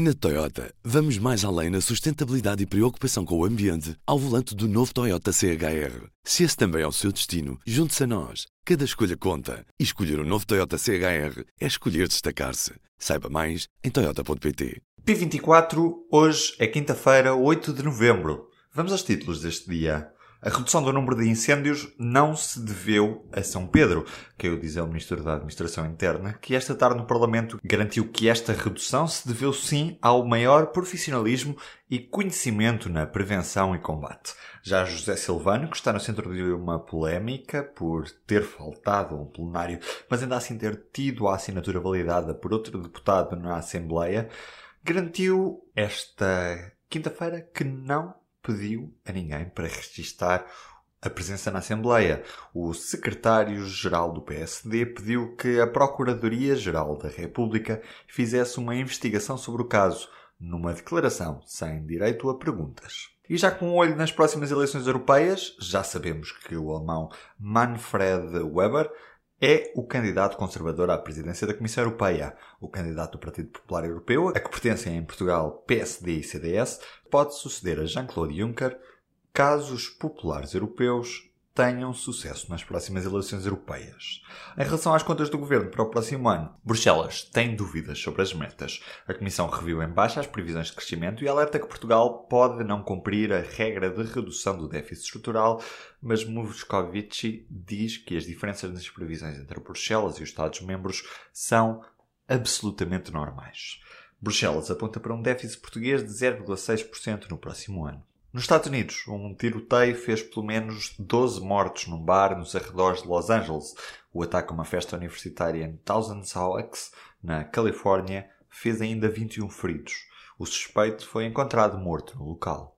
Na Toyota, vamos mais além na sustentabilidade e preocupação com o ambiente ao volante do novo Toyota CHR. Se esse também é o seu destino, junte-se a nós. Cada escolha conta. E escolher o um novo Toyota CHR é escolher destacar-se. Saiba mais em Toyota.pt. P24, hoje é quinta-feira, 8 de novembro. Vamos aos títulos deste dia. A redução do número de incêndios não se deveu a São Pedro, que dizer o Ministro da Administração Interna, que esta tarde no Parlamento garantiu que esta redução se deveu sim ao maior profissionalismo e conhecimento na prevenção e combate. Já José Silvano, que está no centro de uma polémica por ter faltado a um plenário, mas ainda assim ter tido a assinatura validada por outro deputado na Assembleia, garantiu esta quinta-feira que não pediu a ninguém para registar a presença na Assembleia. O secretário-geral do PSD pediu que a Procuradoria-Geral da República fizesse uma investigação sobre o caso, numa declaração sem direito a perguntas. E já com um olho nas próximas eleições europeias, já sabemos que o alemão Manfred Weber é o candidato conservador à presidência da Comissão Europeia. O candidato do Partido Popular Europeu, a que pertencem em Portugal PSD e CDS, pode suceder a Jean-Claude Juncker caso os populares europeus tenham sucesso nas próximas eleições europeias. Em relação às contas do governo para o próximo ano, Bruxelas tem dúvidas sobre as metas. A Comissão reviu em baixa as previsões de crescimento e alerta que Portugal pode não cumprir a regra de redução do déficit estrutural, mas Moscovici diz que as diferenças nas previsões entre Bruxelas e os Estados-membros são absolutamente normais. Bruxelas aponta para um déficit português de 0,6% no próximo ano. Nos Estados Unidos, um tiroteio fez pelo menos 12 mortos num bar nos arredores de Los Angeles. O ataque a uma festa universitária em Thousand Oaks, na Califórnia, fez ainda 21 feridos. O suspeito foi encontrado morto no local.